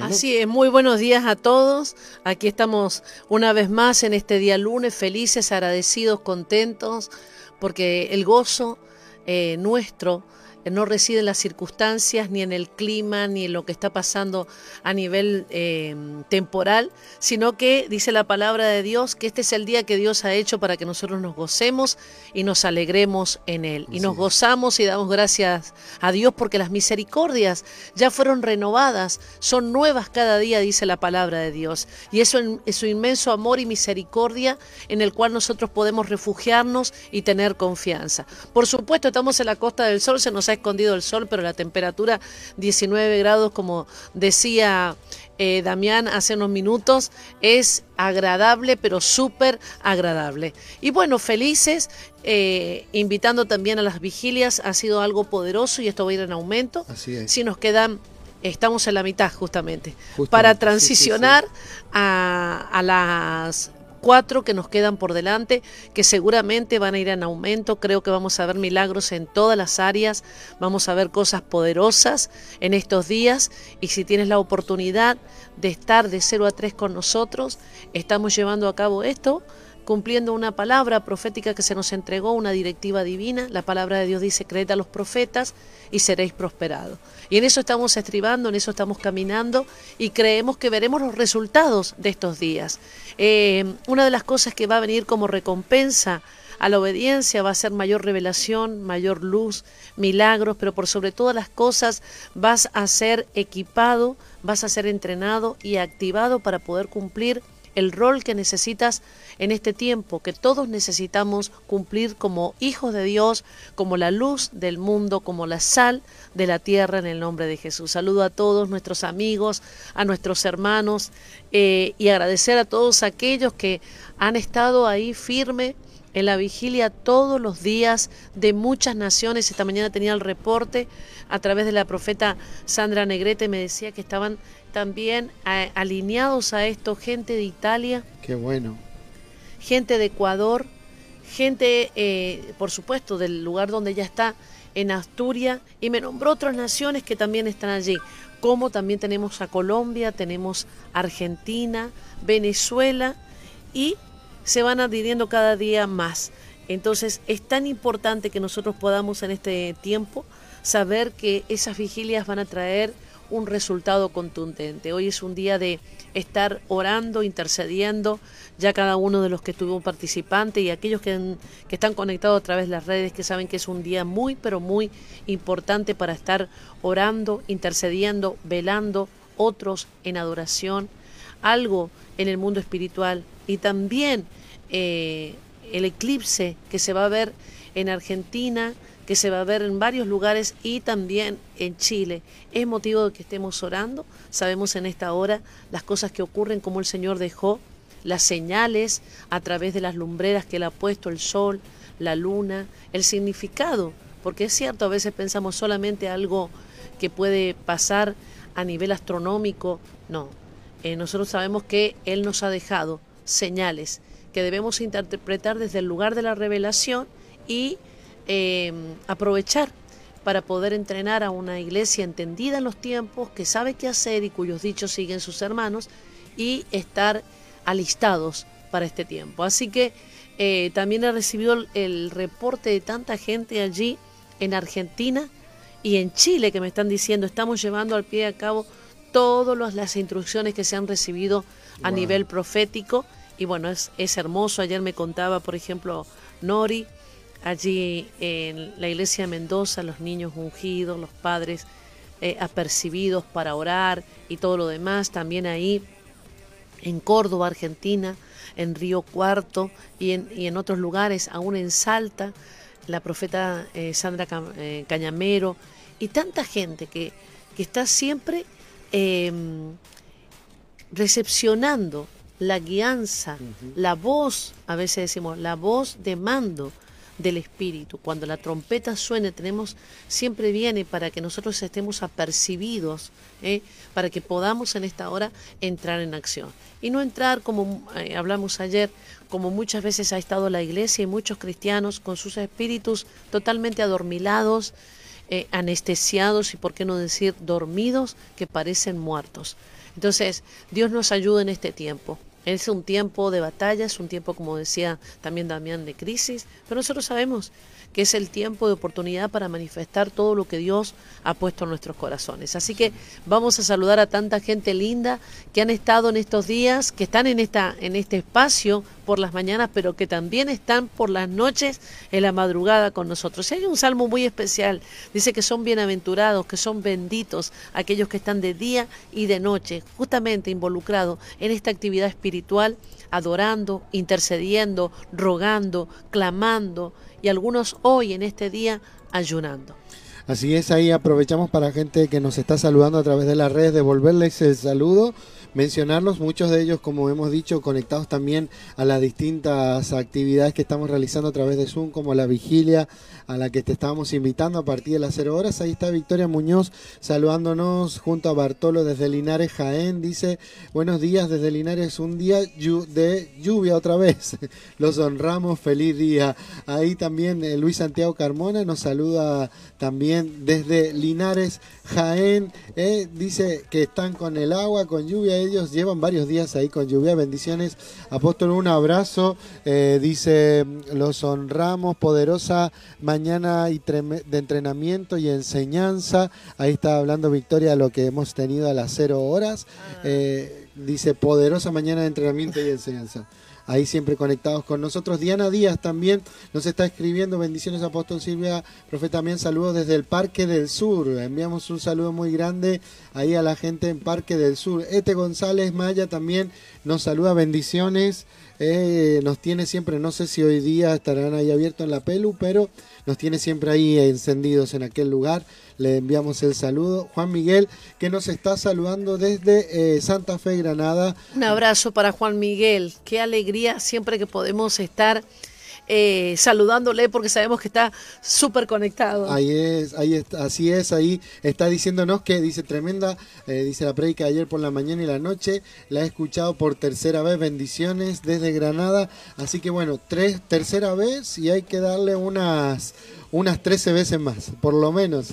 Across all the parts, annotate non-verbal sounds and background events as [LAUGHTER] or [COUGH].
Así es, muy buenos días a todos. Aquí estamos una vez más en este día lunes, felices, agradecidos, contentos, porque el gozo eh, nuestro no reside en las circunstancias, ni en el clima, ni en lo que está pasando a nivel eh, temporal, sino que dice la palabra de Dios que este es el día que Dios ha hecho para que nosotros nos gocemos y nos alegremos en Él. Y nos gozamos y damos gracias a Dios porque las misericordias ya fueron renovadas, son nuevas cada día, dice la palabra de Dios. Y eso es su inmenso amor y misericordia en el cual nosotros podemos refugiarnos y tener confianza. Por supuesto, estamos en la costa del sol, se nos ha escondido el sol, pero la temperatura 19 grados, como decía eh, Damián hace unos minutos, es agradable, pero súper agradable. Y bueno, felices, eh, invitando también a las vigilias, ha sido algo poderoso y esto va a ir en aumento. Así es. Si nos quedan estamos en la mitad justamente, para transicionar A, a, las cuatro que nos quedan por delante, que seguramente van a ir en aumento. Creo que vamos a ver milagros en todas las áreas, vamos a ver cosas poderosas en estos días y si tienes la oportunidad de estar de 0 a 3 con nosotros, estamos llevando a cabo esto cumpliendo una palabra profética que se nos entregó, una directiva divina. La palabra de Dios dice, creed a los profetas y seréis prosperados. Y en eso estamos estribando, en eso estamos caminando y creemos que veremos los resultados de estos días. Eh, una de las cosas que va a venir como recompensa a la obediencia va a ser mayor revelación, mayor luz, milagros, pero por sobre todas las cosas vas a ser equipado, vas a ser entrenado y activado para poder cumplir el rol que necesitas en este tiempo, que todos necesitamos cumplir como hijos de Dios, como la luz del mundo, como la sal de la tierra en el nombre de Jesús. Saludo a todos nuestros amigos, a nuestros hermanos eh, y agradecer a todos aquellos que han estado ahí firme en la vigilia todos los días de muchas naciones. Esta mañana tenía el reporte a través de la profeta Sandra Negrete, me decía que estaban también alineados a esto gente de Italia. Qué bueno. Gente de Ecuador, gente, eh, por supuesto, del lugar donde ella está, en Asturias, y me nombró otras naciones que también están allí, como también tenemos a Colombia, tenemos Argentina, Venezuela, y se van adhiriendo cada día más. Entonces es tan importante que nosotros podamos en este tiempo saber que esas vigilias van a traer un resultado contundente. Hoy es un día de estar orando, intercediendo, ya cada uno de los que estuvimos participantes y aquellos que, que, están conectados a través de las redes, que saben que es un día muy, pero muy importante para estar orando, intercediendo, velando, otros en adoración, algo en el mundo espiritual y también eh, el eclipse que se va a ver en Argentina, que se va a ver en varios lugares y también en Chile. Es motivo de que estemos orando. Sabemos en esta hora las cosas que ocurren, como el Señor dejó las señales a través de las lumbreras que Él ha puesto, el sol, la luna, el significado, porque es cierto, a veces pensamos solamente algo que puede pasar a nivel astronómico. No, eh, nosotros sabemos que Él nos ha dejado señales que debemos interpretar desde el lugar de la revelación y em, aprovechar para poder entrenar a una iglesia entendida en los tiempos, que sabe qué hacer y cuyos dichos siguen sus hermanos, y estar alistados para este tiempo. Así que eh, también he recibido el, reporte de tanta gente allí en Argentina y en Chile que me están diciendo, estamos llevando al pie a cabo todas las instrucciones que se han recibido a nivel profético y bueno, es, es hermoso. Ayer me contaba, por ejemplo, Nori, allí en la iglesia de Mendoza, los niños ungidos, los padres eh, apercibidos para orar y todo lo demás. También ahí en Córdoba, Argentina, en Río Cuarto y en, y en otros lugares, aún en Salta, la profeta eh, Sandra eh, Cañamero y tanta gente que, que está siempre em, recepcionando la guianza, la voz, a veces decimos, la voz de mando del Espíritu. Cuando la trompeta suene, tenemos, siempre viene para que nosotros estemos apercibidos, ¿eh? para que podamos en esta hora entrar en acción. Y no entrar, como eh, hablamos ayer, como muchas veces ha estado la iglesia y muchos cristianos con sus espíritus totalmente adormilados, eh, anestesiados y, por qué no decir, dormidos que parecen muertos. Entonces, Dios nos ayuda en este tiempo. Es un tiempo de batalla, es un tiempo, como decía también Damián, de crisis, pero nosotros sabemos que es el tiempo de oportunidad para manifestar todo lo que Dios ha puesto en nuestros corazones. Así que vamos a saludar a tanta gente linda que han estado en estos días, que están en, esta, en este espacio por las mañanas, pero que también están por las noches en la madrugada con nosotros. Y hay un salmo muy especial, dice que son bienaventurados, que son benditos aquellos que están de día y de noche, justamente involucrados en esta actividad espiritual, adorando, intercediendo, rogando, clamando y algunos hoy en este día ayunando. Así es, ahí aprovechamos para gente que nos está saludando a través de las redes, devolverles el saludo mencionarlos, muchos de ellos, como hemos dicho, conectados también a las distintas actividades que estamos realizando a través de Zoom, como la vigilia a la que te estábamos invitando a partir de las 0 horas. Ahí está Victoria Muñoz saludándonos junto a Bartolo desde Linares, Jaén. Dice, buenos días desde Linares, un día de lluvia otra vez. [LAUGHS] Los honramos, feliz día. Ahí también eh, Luis Santiago Carmona nos saluda también desde Linares, Jaén. Eh, dice que están con el agua, con lluvia ellos llevan varios días ahí con lluvia. Bendiciones. Apóstol, un abrazo. Eh, dice, los honramos, poderosa mañana y de entrenamiento y enseñanza. Ahí está hablando Victoria lo que hemos tenido a las cero horas. Ah. Eh, dice, poderosa mañana de entrenamiento y enseñanza ahí siempre conectados con nosotros. Diana Díaz también nos está escribiendo, bendiciones Apóstol Silvia, profeta también saludos desde el Parque del Sur. Enviamos un saludo muy grande ahí a la gente en Parque del Sur. Ete González Maya también nos saluda, bendiciones. Eh, nos tiene siempre, no sé si hoy día estarán ahí abiertos en la Pelu, pero nos tiene siempre ahí encendidos en aquel lugar. Le enviamos el saludo. Juan Miguel, que nos está saludando desde eh, Santa Fe, Granada. Un abrazo para Juan Miguel. Qué alegría siempre que podemos estar eh, saludándole porque sabemos que está súper conectado. Ahí es, ahí está, así es, ahí está diciéndonos que dice tremenda, eh, dice la predica ayer por la mañana y la noche, la he escuchado por tercera vez, bendiciones desde Granada, así que bueno, tres, tercera vez y hay que darle unas unas 13 veces más, por lo menos.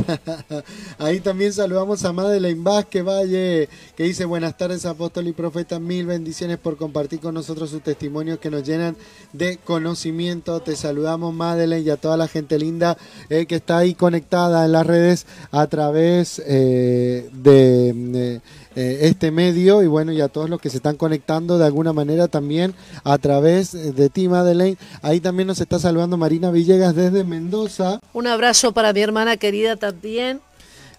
[LAUGHS] Ahí también saludamos a Madeleine Vázquez Valle, que dice buenas tardes apóstol y profeta, mil bendiciones por compartir con nosotros sus testimonios que nos llenan de conocimiento. Te saludamos Madeleine y a toda la gente linda eh, que está ahí conectada en las redes a través eh, de... Eh, este medio y bueno, y a todos los que se están conectando de alguna manera también a través de ti, Madeleine. Ahí también nos está saludando Marina Villegas desde Mendoza. Un abrazo para mi hermana querida también.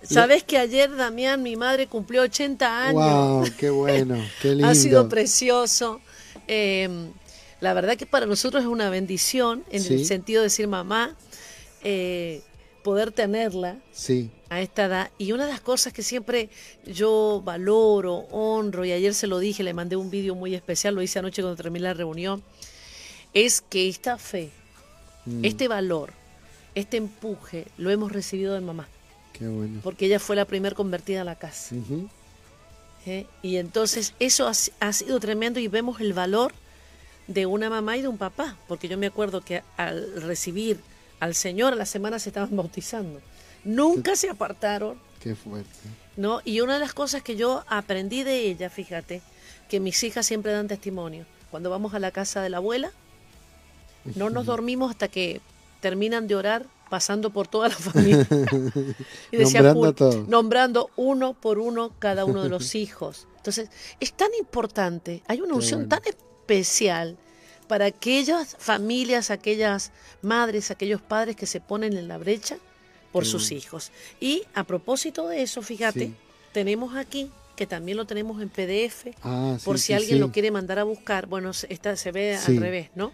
Sabes que ayer, Damián, mi madre cumplió 80 años. ¡Wow! ¡Qué bueno! [LAUGHS] ¡Qué lindo! ha sido precioso. Em, la verdad que para nosotros es una bendición en el sentido de decir mamá, eh, poder tenerla. Sí a esta edad. Y una de las cosas que siempre yo valoro, honro, y ayer se lo dije, le mandé un vídeo muy especial, lo hice anoche cuando terminé la reunión, es que esta fe, mm. este valor, este empuje, lo hemos recibido de mamá. Qué bueno. Porque ella fue la primera convertida a la casa. ¿Eh? Y entonces eso ha, ha sido tremendo y vemos el valor de una mamá y de un papá, porque yo me acuerdo que al recibir al Señor a la semana se estaban bautizando. Nunca se apartaron. Qué fuerte. ¿No? Y una de las cosas que yo aprendí de ella, fíjate, que mis hijas siempre dan testimonio. Cuando vamos a la casa de la abuela, no nos dormimos hasta que terminan de orar pasando por toda la [LAUGHS] familia. y [LAUGHS] decía, nombrando, nombrando uno por uno cada uno de los [LAUGHS] hijos. Entonces, es tan importante, hay una unción tan especial para aquellas familias, aquellas madres, aquellos padres que se ponen en la brecha por sus hijos. Y a propósito de eso, fíjate, tenemos aquí que también lo tenemos en PDF, ah, por si alguien lo quiere mandar a buscar. Bueno, esta se ve al revés, ¿no?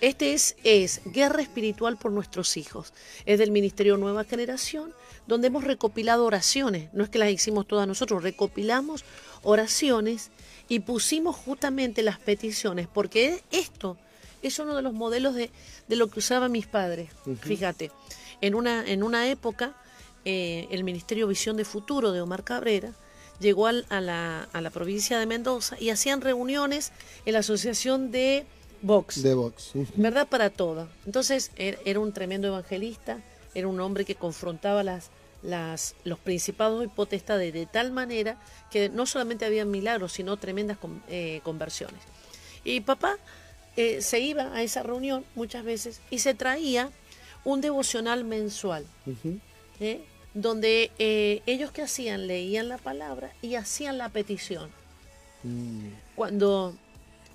Este es, es Guerra Espiritual por Nuestros Hijos. Es del Ministerio Nueva Generación, donde hemos recopilado oraciones. No es que las hicimos todas nosotros, recopilamos oraciones y pusimos justamente las peticiones, porque esto es uno de los modelos de, de lo que usaban mis padres. Fíjate. En una, en una época, eh, el Ministerio Visión de Futuro de Omar Cabrera llegó a, la, a la provincia de Mendoza y hacían reuniones en la Asociación de Vox. De Vox. ¿Verdad? Para todo. Entonces, er, era un tremendo evangelista, era un hombre que confrontaba las, las, los principados y potestades de tal manera que no solamente había milagros, sino tremendas eh, conversiones. Y papá eh, se iba a esa reunión muchas veces y se traía un devocional mensual, ¿eh? donde ellos que hacían, leían la palabra y hacían la petición. Mm. Cuando,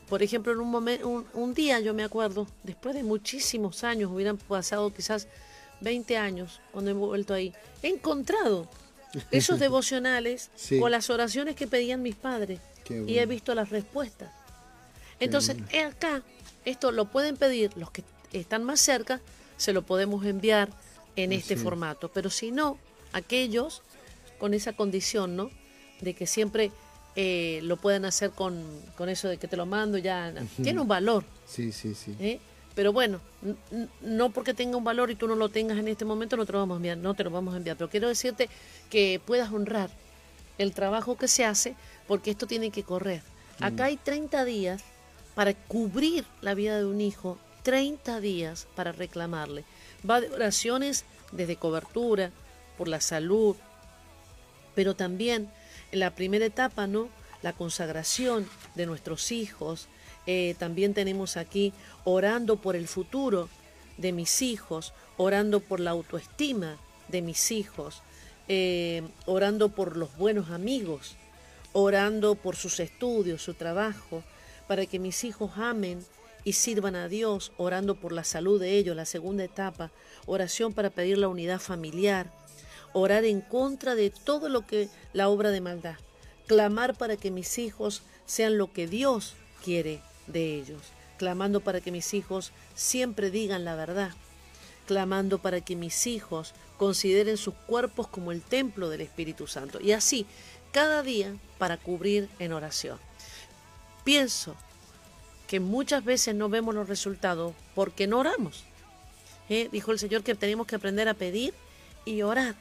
por ejemplo, en un, momento, un día yo me acuerdo, después de muchísimos años, hubieran pasado quizás 20 años, cuando he vuelto ahí, he encontrado [LAUGHS] esos devocionales con las oraciones que pedían mis padres y he visto las respuestas. Entonces, acá, esto lo pueden pedir los que están más cerca, se lo podemos enviar en este formato, pero si no, aquellos con esa condición, ¿no? De que siempre eh, lo puedan hacer con, con, eso de que te lo mando, ya tiene un valor. Sí, sí, sí. ¿eh? Pero bueno, no porque tenga un valor y tú no lo tengas en este momento, no te lo vamos a enviar, no te lo vamos a enviar. Pero quiero decirte que puedas honrar el trabajo que se hace, porque esto tiene que correr. Mm. Acá hay 30 días para cubrir la vida de un hijo, 30 días para reclamarle. Va de oraciones desde cobertura, por la salud, pero también en la primera etapa, ¿no? La consagración de nuestros hijos, eh, también tenemos aquí orando por el futuro de mis hijos, orando por la autoestima de mis hijos, eh, orando por los buenos amigos, orando por sus estudios, su trabajo, para que mis hijos amen y sirvan a Dios, orando por la salud de ellos, la segunda etapa, oración para pedir la unidad familiar, orar en contra de todo lo que la obra de maldad, clamar para que mis hijos sean lo que Dios quiere de ellos, clamando para que mis hijos siempre digan la verdad, clamando para que mis hijos consideren sus cuerpos como el templo del Espíritu Santo. Y así, cada día para cubrir en oración. Pienso que muchas veces no vemos los resultados porque no oramos. ¿Eh? Dijo el Señor que tenemos que aprender a pedir y orar.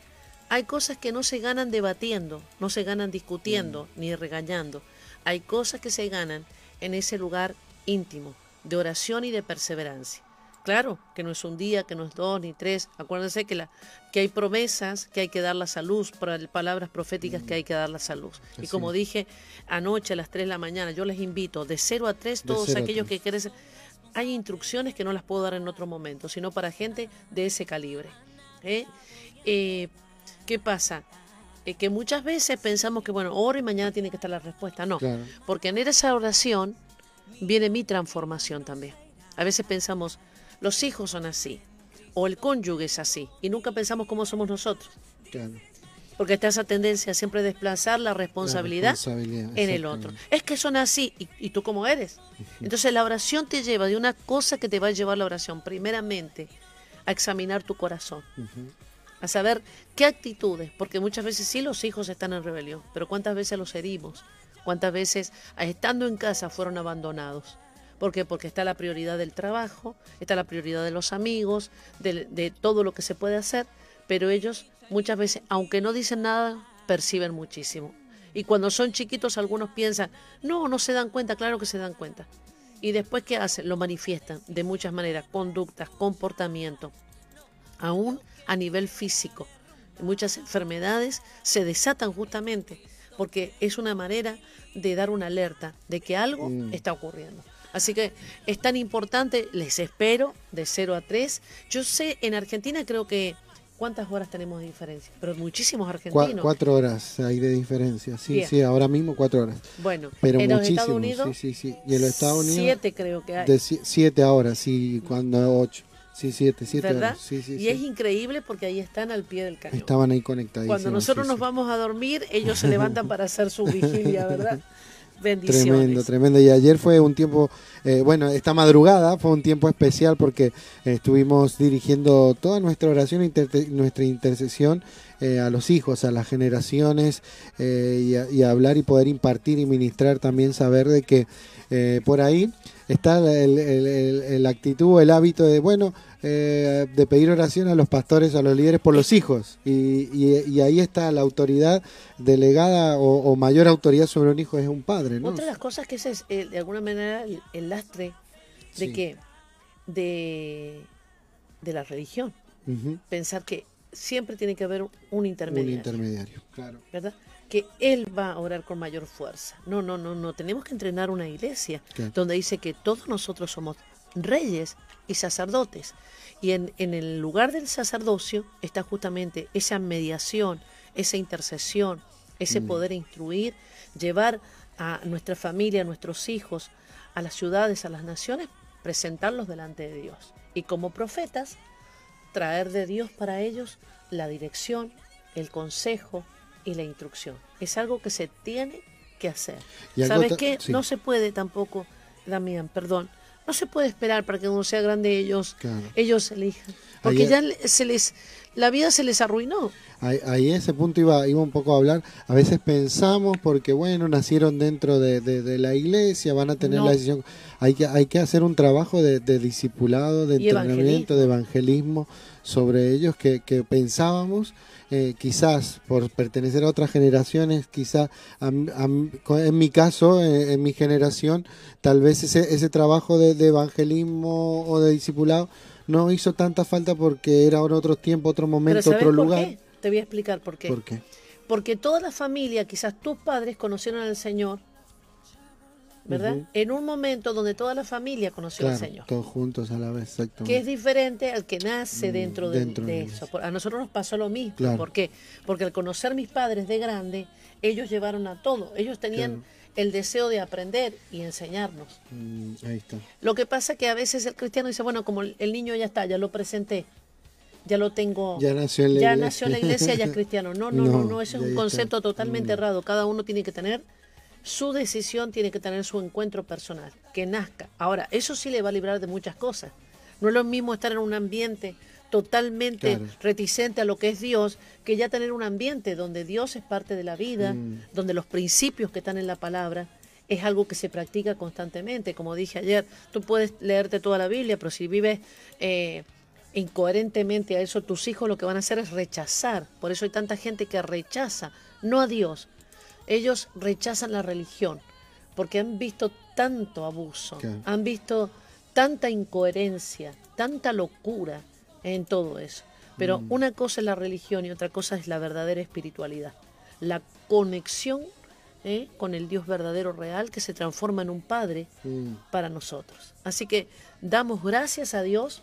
Hay cosas que no se ganan debatiendo, no se ganan discutiendo mm. ni regañando. Hay cosas que se ganan en ese lugar íntimo de oración y de perseverancia. Claro, que no es un día, que no es dos ni tres. Acuérdense que, la, que hay promesas, que hay que dar la salud, palabras proféticas que hay que dar la salud. Y como dije anoche a las 3 de la mañana, yo les invito de 0 a 3, todos aquellos que quieren... Hay instrucciones que no las puedo dar en otro momento, sino para gente de ese calibre. ¿eh? Eh, qué pasa? Eh, que muchas veces pensamos que, bueno, oro y mañana tiene que estar la respuesta. No, porque en esa oración viene mi transformación también. A veces pensamos, los hijos son así, o el cónyuge es así, y nunca pensamos cómo somos nosotros. Porque está esa tendencia a siempre desplazar la responsabilidad, en el otro. Es que son así, y, tú cómo eres. Entonces la oración te lleva de una cosa que te va a llevar la oración, primeramente, a examinar tu corazón a saber qué actitudes, porque muchas veces sí los hijos están en rebelión, pero cuántas veces los herimos, cuántas veces estando en casa fueron abandonados. ¿Por qué? Porque está la prioridad del trabajo, está la prioridad de los amigos, de, de todo lo que se puede hacer, pero ellos muchas veces, aunque no dicen nada, perciben muchísimo. Y cuando son chiquitos algunos piensan, no, no se dan cuenta, claro que se dan cuenta. Y después, ¿qué hacen? Lo manifiestan de muchas maneras, conductas, comportamiento. Aún a nivel físico. Muchas enfermedades se desatan justamente porque es una manera de dar una alerta de que algo mm. está ocurriendo. Así que es tan importante, les espero de 0 a 3. Yo sé, en Argentina creo que ¿Cuántas horas tenemos de diferencia? Pero muchísimos argentinos. cuatro horas hay de diferencia, sí, sí, ahora mismo cuatro horas. Bueno, pero en los Estados Unidos, sí, sí, sí. Y en los Estados Unidos, siete creo que hay. De siete ahora, sí, cuando ocho. Sí, siete, siete ¿verdad? y es increíble porque ahí están al pie del cañón. Estaban ahí conectados. Cuando nosotros nos vamos a dormir, ellos se [LAUGHS] levantan para hacer su vigilia, ¿verdad? [LAUGHS] Bendiciones. Tremendo, tremendo. Y ayer fue un tiempo, eh, bueno, esta madrugada fue un tiempo especial porque eh, estuvimos dirigiendo toda nuestra oración, y nuestra intercesión eh, a los hijos, a las generaciones, y, y, hablar y poder impartir y ministrar también, saber de que por ahí está el, la actitud, el hábito de, bueno, eh, de pedir oración a los pastores, a los líderes por los hijos. Y, ahí está la autoridad delegada o, mayor autoridad sobre un hijo es un padre. ¿no? Otra de las cosas que ese es eh, de alguna manera el, lastre de que de, de la religión. pensar que siempre tiene que haber un intermediario. Un intermediario, claro. ¿Verdad? Que Él va a orar con mayor fuerza. No, no, no, no. Tenemos que entrenar una iglesia donde dice que todos nosotros somos reyes y sacerdotes. Y en, en el lugar del sacerdocio está justamente esa mediación, esa intercesión, ese mm. poder instruir, llevar a nuestra familia, a nuestros hijos, a las ciudades, a las naciones, presentarlos delante de Dios. Y como profetas, traer de Dios para ellos la dirección, el consejo y la instrucción. Es algo que se tiene que hacer. ¿Sabes qué? No se puede tampoco, Damián, perdón, no se puede esperar para que uno sea grande ellos, ellos elijan. Porque ya se les, la vida se les arruinó. Ahí, ese punto iba, iba un poco a hablar. A veces pensamos, porque bueno, nacieron dentro de, la iglesia, van a tener la decisión. Hay que, hay que hacer un trabajo de, discipulado, de entrenamiento, de evangelismo sobre ellos que, pensábamos. Eh, quizás por pertenecer a otras generaciones, quizás en mi caso, eh, en, mi generación, tal vez ese, ese trabajo de, evangelismo o de discipulado no hizo tanta falta porque era otro tiempo, otro momento, otro lugar. Te voy a explicar por qué. ¿Por qué? Porque toda la familia, quizás tus padres conocieron al Señor, ¿verdad? En un momento donde toda la familia conoció al Señor. Todos juntos a la vez, exacto. Que es diferente al que nace mm, dentro, de, eso. A nosotros nos pasó lo mismo. ¿Por qué? Porque al conocer mis padres de grande, ellos llevaron a todo. Ellos tenían el deseo de aprender y enseñarnos. Mm, ahí está. Lo que pasa es que a veces el cristiano dice, bueno, como el niño ya está, ya lo presenté, ya lo tengo. Ya nació en la, ya iglesia. Nació en la iglesia, ya es cristiano. No, no, no, no, eso es un concepto totalmente mm. errado. Cada uno tiene que tener su decisión, tiene que tener su encuentro personal, que nazca. Ahora, eso sí le va a librar de muchas cosas. No es lo mismo estar en un ambiente totalmente reticente a lo que es Dios, que ya tener un ambiente donde Dios es parte de la vida, mm. donde los principios que están en la palabra es algo que se practica constantemente. Como dije ayer, tú puedes leerte toda la Biblia, pero si vives eh, incoherentemente a eso, tus hijos lo que van a hacer es rechazar. Por eso hay tanta gente que rechaza, no a Dios. Ellos rechazan la religión, porque han visto tanto abuso, han visto tanta incoherencia, tanta locura en todo eso. Pero mm. una cosa es la religión y otra cosa es la verdadera espiritualidad. La conexión ¿eh? con el Dios verdadero real que se transforma en un Padre mm. para nosotros. Así que damos gracias a Dios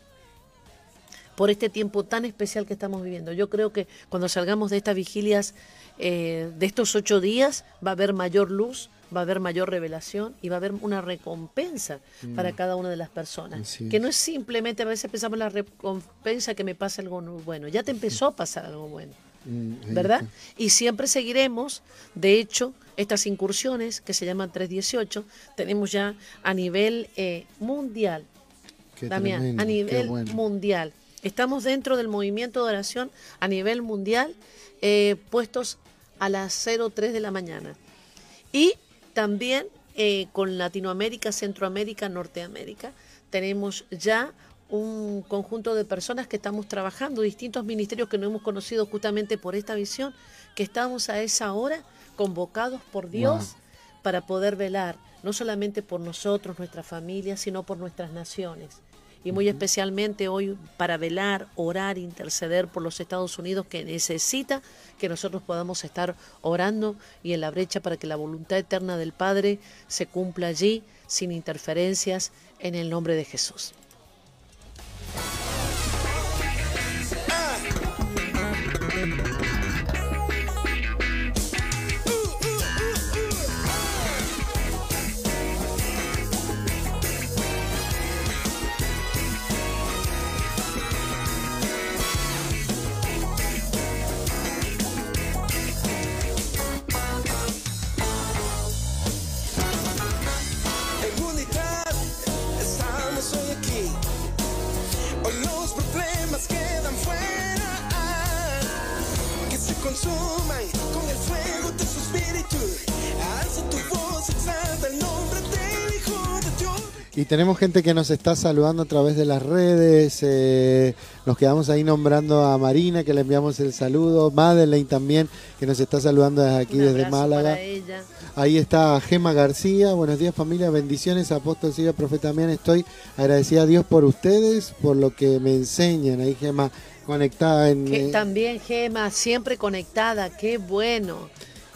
por este tiempo tan especial que estamos viviendo. Yo creo que cuando salgamos de estas vigilias, eh, de estos ocho días, va a haber mayor luz, va a haber mayor revelación y va a haber una recompensa para mm. cada una de las personas. que no es simplemente, a veces pensamos la recompensa que me pasa algo bueno, ya te empezó a pasar algo bueno. Mm, ¿Verdad? Y siempre seguiremos, de hecho, estas incursiones que se llaman 318, tenemos ya a nivel eh, mundial, Damián, a nivel mundial. Estamos dentro del movimiento de oración a nivel mundial, eh, puestos a las 03 de la mañana. Y también eh, con Latinoamérica, Centroamérica, Norteamérica, tenemos ya un conjunto de personas que estamos trabajando, distintos ministerios que no hemos conocido justamente por esta visión, que estamos a esa hora convocados por Dios para poder velar, no solamente por nosotros, nuestra familia, sino por nuestras naciones y muy especialmente hoy para velar, orar, interceder por los Estados Unidos que necesita que nosotros podamos estar orando y en la brecha para que la voluntad eterna del Padre se cumpla allí sin interferencias en el nombre de Jesús. Tenemos gente que nos está saludando a través de las redes. Eh, nos quedamos ahí nombrando a Marina, que le enviamos el saludo. Madeleine también, que nos está saludando desde aquí, desde Málaga. Ahí está Gema García. Buenos días, familia. Bendiciones, apóstol, siga, profeta. También estoy agradecida a Dios por ustedes, por lo que me enseñan. Ahí Gema conectada en... Que eh, también Gema, siempre conectada, qué bueno.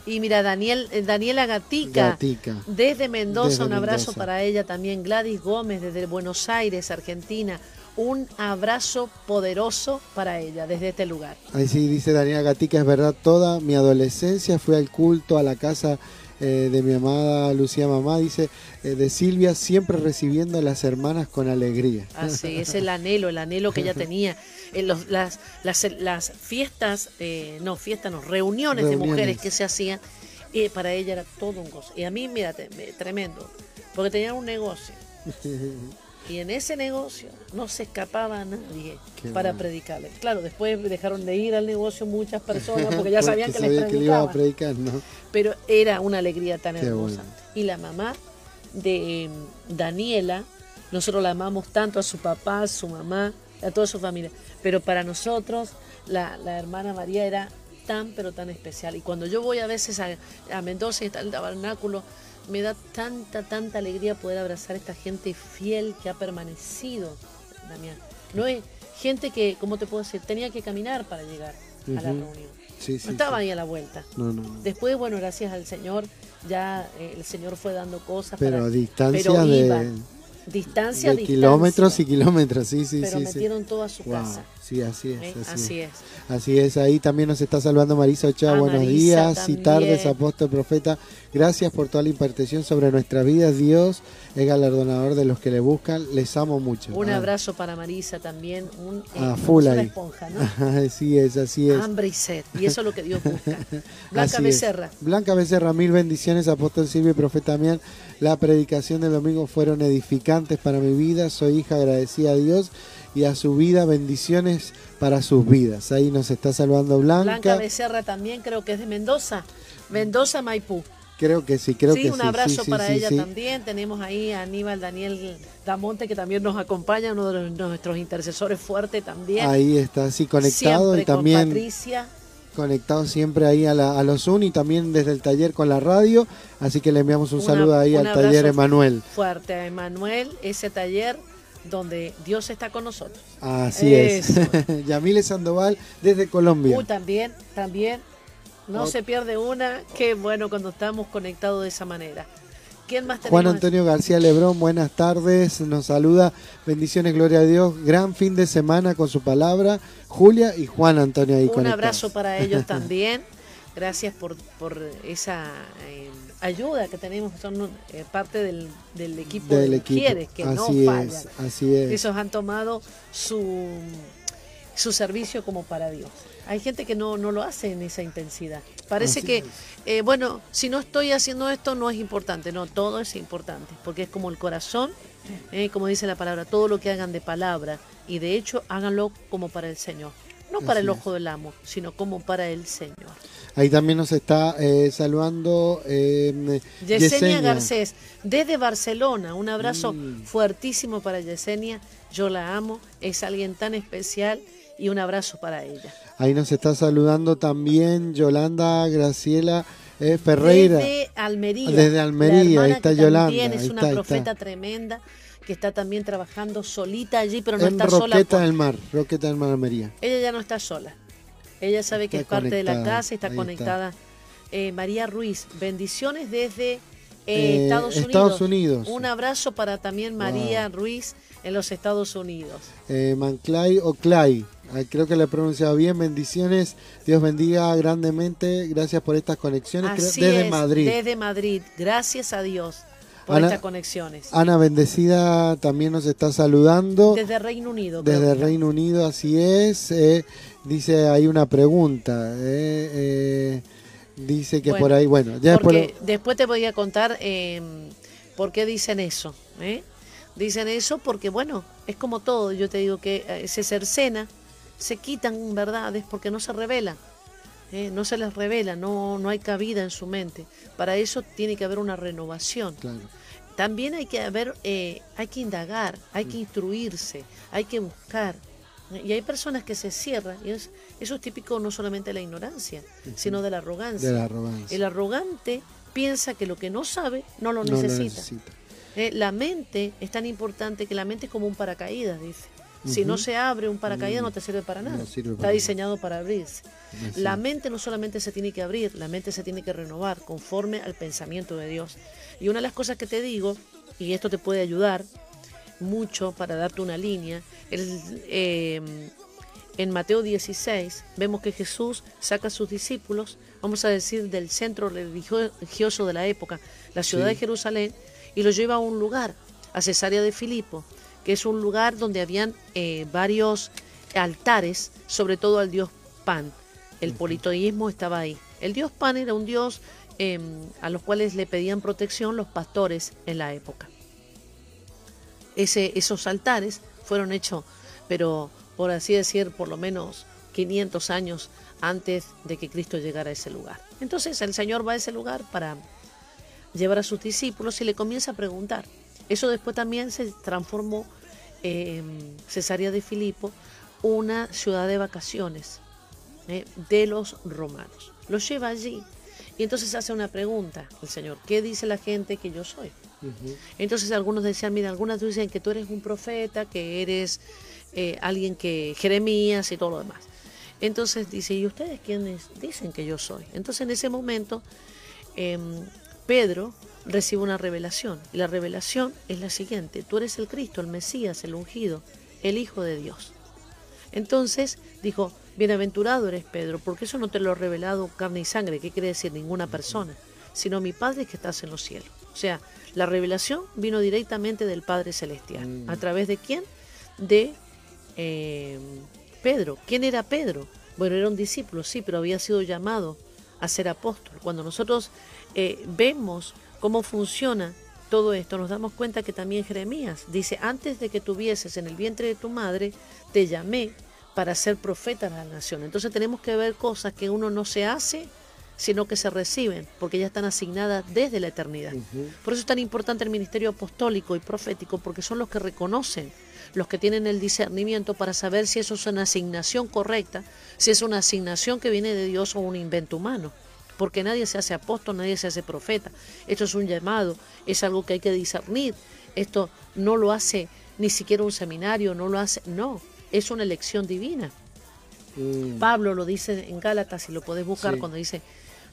Y mira, Daniel, eh, Daniela Gatica, Gatica. desde Mendoza, Desde un abrazo Mendoza. para ella también. Gladys Gómez, desde Buenos Aires, Argentina. Un abrazo poderoso para ella desde este lugar. Ahí sí dice Daniela Gatica, es verdad, toda mi adolescencia fui al culto, a la casa eh, de mi amada Lucía Mamá, dice, eh, de Silvia, siempre recibiendo a las hermanas con alegría. Así es el anhelo, el anhelo que ella [LAUGHS] tenía. En los- las, las, las fiestas, eh, no, fiestas, no, reuniones, de mujeres que se hacían, eh, para ella era todo un gozo. Y a mí, me- tremendo, porque tenían un negocio. [LAUGHS] Y en ese negocio no se escapaba nadie Qué para bueno. predicarle. Claro, después dejaron de ir al negocio muchas [LAUGHS] personas porque ya sabían que Porque les sabía que le iba a predicar, ¿no? Pero era una alegría tan Qué hermosa. bueno. Y la mamá de mm, Daniela, nosotros la amamos tanto a su papá, a su mamá, a toda su familia. Pero para nosotros, la, la hermana María era tan, pero tan especial. Y cuando yo voy a veces a, a Mendoza y está el tabernáculo, me da tanta, tanta alegría poder abrazar a esta gente fiel que ha permanecido, Damián. No es gente que, ¿cómo te puedo decir? Tenía que caminar para llegar a la reunión. Sí, sí, No estaba sí. ahí a la vuelta. No, no, no. Después, bueno, gracias al Señor, ya eh, el Señor fue dando cosas. Pero para, a distancia pero de, iban. Distancia, de distancia, kilómetros y kilómetros, sí, sí, Pero sí. sí. metieron todo a su Wow, casa. Sí, así es. ¿eh? Así, Así es. es. Así es, ahí también nos está saludando Marisa Ochoa. Ah, Buenos Marisa días y tardes, apóstol profeta. Gracias por toda la impartición sobre nuestras vidas. Dios es galardonador de los que le buscan. Les amo mucho. Un Ah, abrazo para Marisa también. Un, eh, Ah, full una ahí. esponja, ¿no? [LAUGHS] Así es, así es. Hambre y sed. Y eso es lo que Dios busca. [LAUGHS] Blanca Así es. Becerra. Blanca Becerra, mil bendiciones, apóstol Silvio y profeta Mian. La predicación del domingo fueron edificantes para mi vida. Soy hija agradecida a Dios y a su vida. Bendiciones para sus vidas. Ahí nos está saludando Blanca. Blanca Becerra también creo que es de Mendoza. Mendoza, Maipú. Creo que sí, creo sí, que un sí. abrazo sí, sí, para sí, ella sí. también. Tenemos ahí a Aníbal Daniel Damonte, que también nos acompaña, uno de nuestros intercesores fuerte también. Ahí está, sí, conectado Siempre y también con Patricia. conectado siempre ahí a, la, a los UN y también desde el taller con la radio. Así que le enviamos un Una- saludo ahí un al taller abrazo Emanuel. fuerte a Emanuel, ese taller donde Dios está con nosotros. Así Eso. es. [LAUGHS] Yamile Sandoval desde Colombia. También, también, no se pierde una, qué bueno cuando estamos conectados de esa manera. ¿Quién más tenemos? Juan Antonio García Lebrón, buenas tardes, nos saluda, bendiciones, gloria a Dios, gran fin de semana con su palabra, Julia y Juan Antonio ahí Un conectados. abrazo para ellos [LAUGHS] también. Gracias por, por esa eh, ayuda que tenemos, son eh, parte del, del equipo del de equipo. mujeres que no es, así es. Esos han tomado su, su servicio como para Dios. Hay gente que no, no lo hace en esa intensidad. Parece Así que, eh, bueno, si no estoy haciendo esto no es importante. No, todo es importante, porque es como el corazón, eh, como dice la palabra, todo lo que hagan de palabra y de hecho háganlo como para el Señor. No para Así el es. ojo del amo, sino como para el Señor. Ahí también nos está eh, saludando eh, Yesenia Garcés, desde Barcelona, un abrazo Mm. fuertísimo para Yesenia, yo la amo, es alguien tan especial y un abrazo para ella. Ahí nos está saludando también Yolanda Graciela eh, Ferreira. Desde Almería. Desde Almería, ahí está Yolanda, También es ahí una está, profeta tremenda que está también trabajando solita allí, pero no en está sola. Roqueta del Mar, Roqueta del Mar Almería. Ella ya no está sola. Ella sabe que es parte de la casa, está ahí está. conectada. Eh, María Ruiz, bendiciones desde eh, Eh, Estados, Estados Unidos. Un abrazo para también María Ruiz en los Estados Unidos. Eh, Manclay o Clay, creo que le he pronunciado bien. Bendiciones, Dios bendiga grandemente. Gracias por estas conexiones. Así desde es, Madrid. Desde Madrid. Gracias a Dios por Ana- estas conexiones. Ana Bendecida también nos está saludando. Desde Reino Unido. Desde Reino Unido, así es. Eh, dice ahí una pregunta. eh, eh, dice que Bueno, por ahí, bueno, ya después Porque después te voy a contar eh, por qué dicen eso. ¿eh? Dicen eso porque, bueno, es como todo. Yo te digo que se cercena, se quitan verdades porque no se revelan. ¿Eh? No se les revela, no, no hay cabida en su mente. Para eso tiene que haber una renovación. claro. También hay que haber, eh, hay que indagar, hay Mm. que instruirse, hay que buscar. Y hay personas que se cierran, y es- eso es típico no solamente de la ignorancia, sino de la arrogancia. de la arrogancia. El arrogante piensa que lo que no sabe no lo No lo necesita. necesita. Eh, la mente es tan importante que la mente es como un paracaídas, dice. Si no se abre un paracaídas no te sirve para nada. Está diseñado para abrirse. La mente no solamente se tiene que abrir, la mente se tiene que renovar conforme al pensamiento de Dios. Y una de las cosas que te digo, y esto te puede ayudar mucho para darte una línea, em, en Mateo 16 vemos que Jesús saca a sus discípulos, vamos a decir, del centro religioso de la época, la ciudad de Jerusalén, y los lleva a un lugar, a Cesarea de Filipo, que es un lugar donde habían eh, varios altares, sobre todo al dios Pan. El politeísmo estaba ahí. El dios Pan era un dios em, a los cuales le pedían protección los pastores en la época. Ese, esos altares fueron hechos, pero por así decir, por lo menos 500 años antes de que Cristo llegara a ese lugar. Entonces el Señor va a ese lugar para llevar a sus discípulos y le comienza a preguntar. Eso después también se transformó en Cesarea de Filipo, una ciudad de vacaciones eh, de los romanos. Los lleva allí y entonces hace una pregunta el Señor, ¿qué dice la gente que yo soy? Entonces algunos decían, mira, algunos dicen que tú eres un profeta, que eres eh, alguien que, Jeremías y todo lo demás. Entonces dice, ¿y ustedes quiénes dicen que yo soy? Entonces en ese momento em, Pedro recibe una revelación. Y la revelación es la siguiente, tú eres el Cristo, el Mesías, el ungido, el Hijo de Dios. Entonces dijo, bienaventurado eres Pedro, porque eso no te lo ha revelado carne y sangre, ¿qué quiere decir ninguna persona? Sino mi Padre que estás en los cielos. O sea, la revelación vino directamente del Padre Celestial. Mm. ¿A través de quién? De eh, Pedro. ¿Quién era Pedro? Bueno, era un discípulo, sí, pero había sido llamado a ser apóstol. Cuando nosotros eh, vemos cómo funciona todo esto, nos damos cuenta que también Jeremías dice, antes de que tuvieses en el vientre de tu madre, te llamé para ser profeta de la nación. Entonces tenemos que ver cosas que uno no se hace, sino que se reciben, porque ya están asignadas desde la eternidad. Por eso es tan importante el ministerio apostólico y profético, porque son los que reconocen, los que tienen el discernimiento para saber si eso es una asignación correcta, si es una asignación que viene de Dios o un invento humano porque nadie se hace apóstol, nadie se hace profeta. Esto es un llamado, es algo que hay que discernir. Esto no lo hace ni siquiera un seminario, no lo hace, no, es una elección divina. Mm. Pablo lo dice en Gálatas, si lo podés buscar, cuando dice,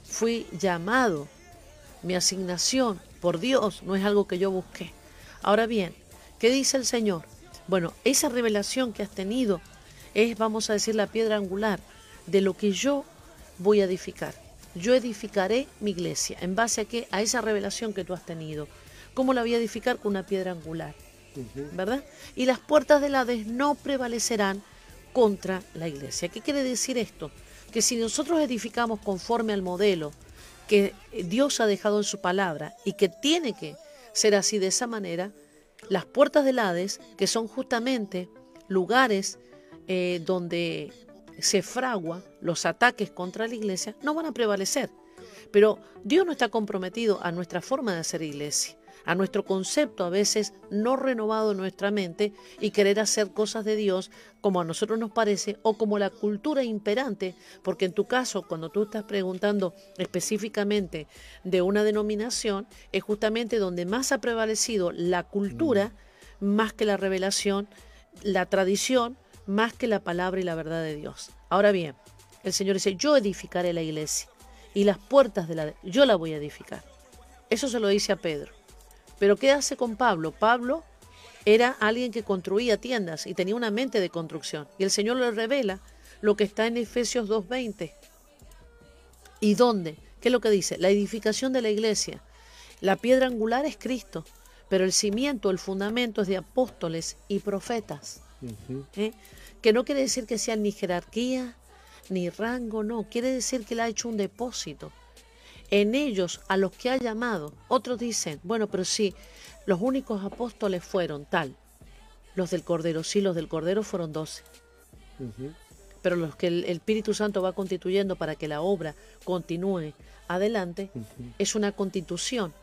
fui llamado, mi asignación por Dios no es algo que yo busqué. Ahora bien, ¿qué dice el Señor? Bueno, esa revelación que has tenido es, vamos a decir, la piedra angular de lo que yo voy a edificar yo edificaré mi iglesia. ¿En base a qué? A esa revelación que tú has tenido. ¿Cómo la voy a edificar? Con una piedra angular. ¿Verdad? Y las puertas del Hades no prevalecerán contra la iglesia. ¿Qué quiere decir esto? Que si nosotros edificamos conforme al modelo que Dios ha dejado en su palabra y que tiene que ser así de esa manera, las puertas del Hades, que son justamente lugares eh, donde se fragua los ataques contra la iglesia, no van a prevalecer. Pero Dios no está comprometido a nuestra forma de hacer iglesia, a nuestro concepto a veces no renovado en nuestra mente y querer hacer cosas de Dios como a nosotros nos parece o como la cultura imperante, porque en tu caso, cuando tú estás preguntando específicamente de una denominación, es justamente donde más ha prevalecido la cultura mm. más que la revelación, la tradición más que la palabra y la verdad de Dios. Ahora bien, el Señor dice, yo edificaré la iglesia y las puertas de la... Yo la voy a edificar. Eso se lo dice a Pedro. Pero ¿qué hace con Pablo? Pablo era alguien que construía tiendas y tenía una mente de construcción. Y el Señor le revela lo que está en Efesios 2.20. ¿Y dónde? ¿Qué es lo que dice? La edificación de la iglesia. La piedra angular es Cristo, pero el cimiento, el fundamento es de apóstoles y profetas que no quiere decir que sea ni jerarquía, ni rango, no, quiere decir que le ha hecho un depósito. En ellos, a los que ha llamado, otros dicen, bueno, pero sí, los únicos apóstoles fueron tal, los del Cordero, sí, los del Cordero fueron doce. Pero los que el, Espíritu Santo va constituyendo para que la obra continúe adelante, es una constitución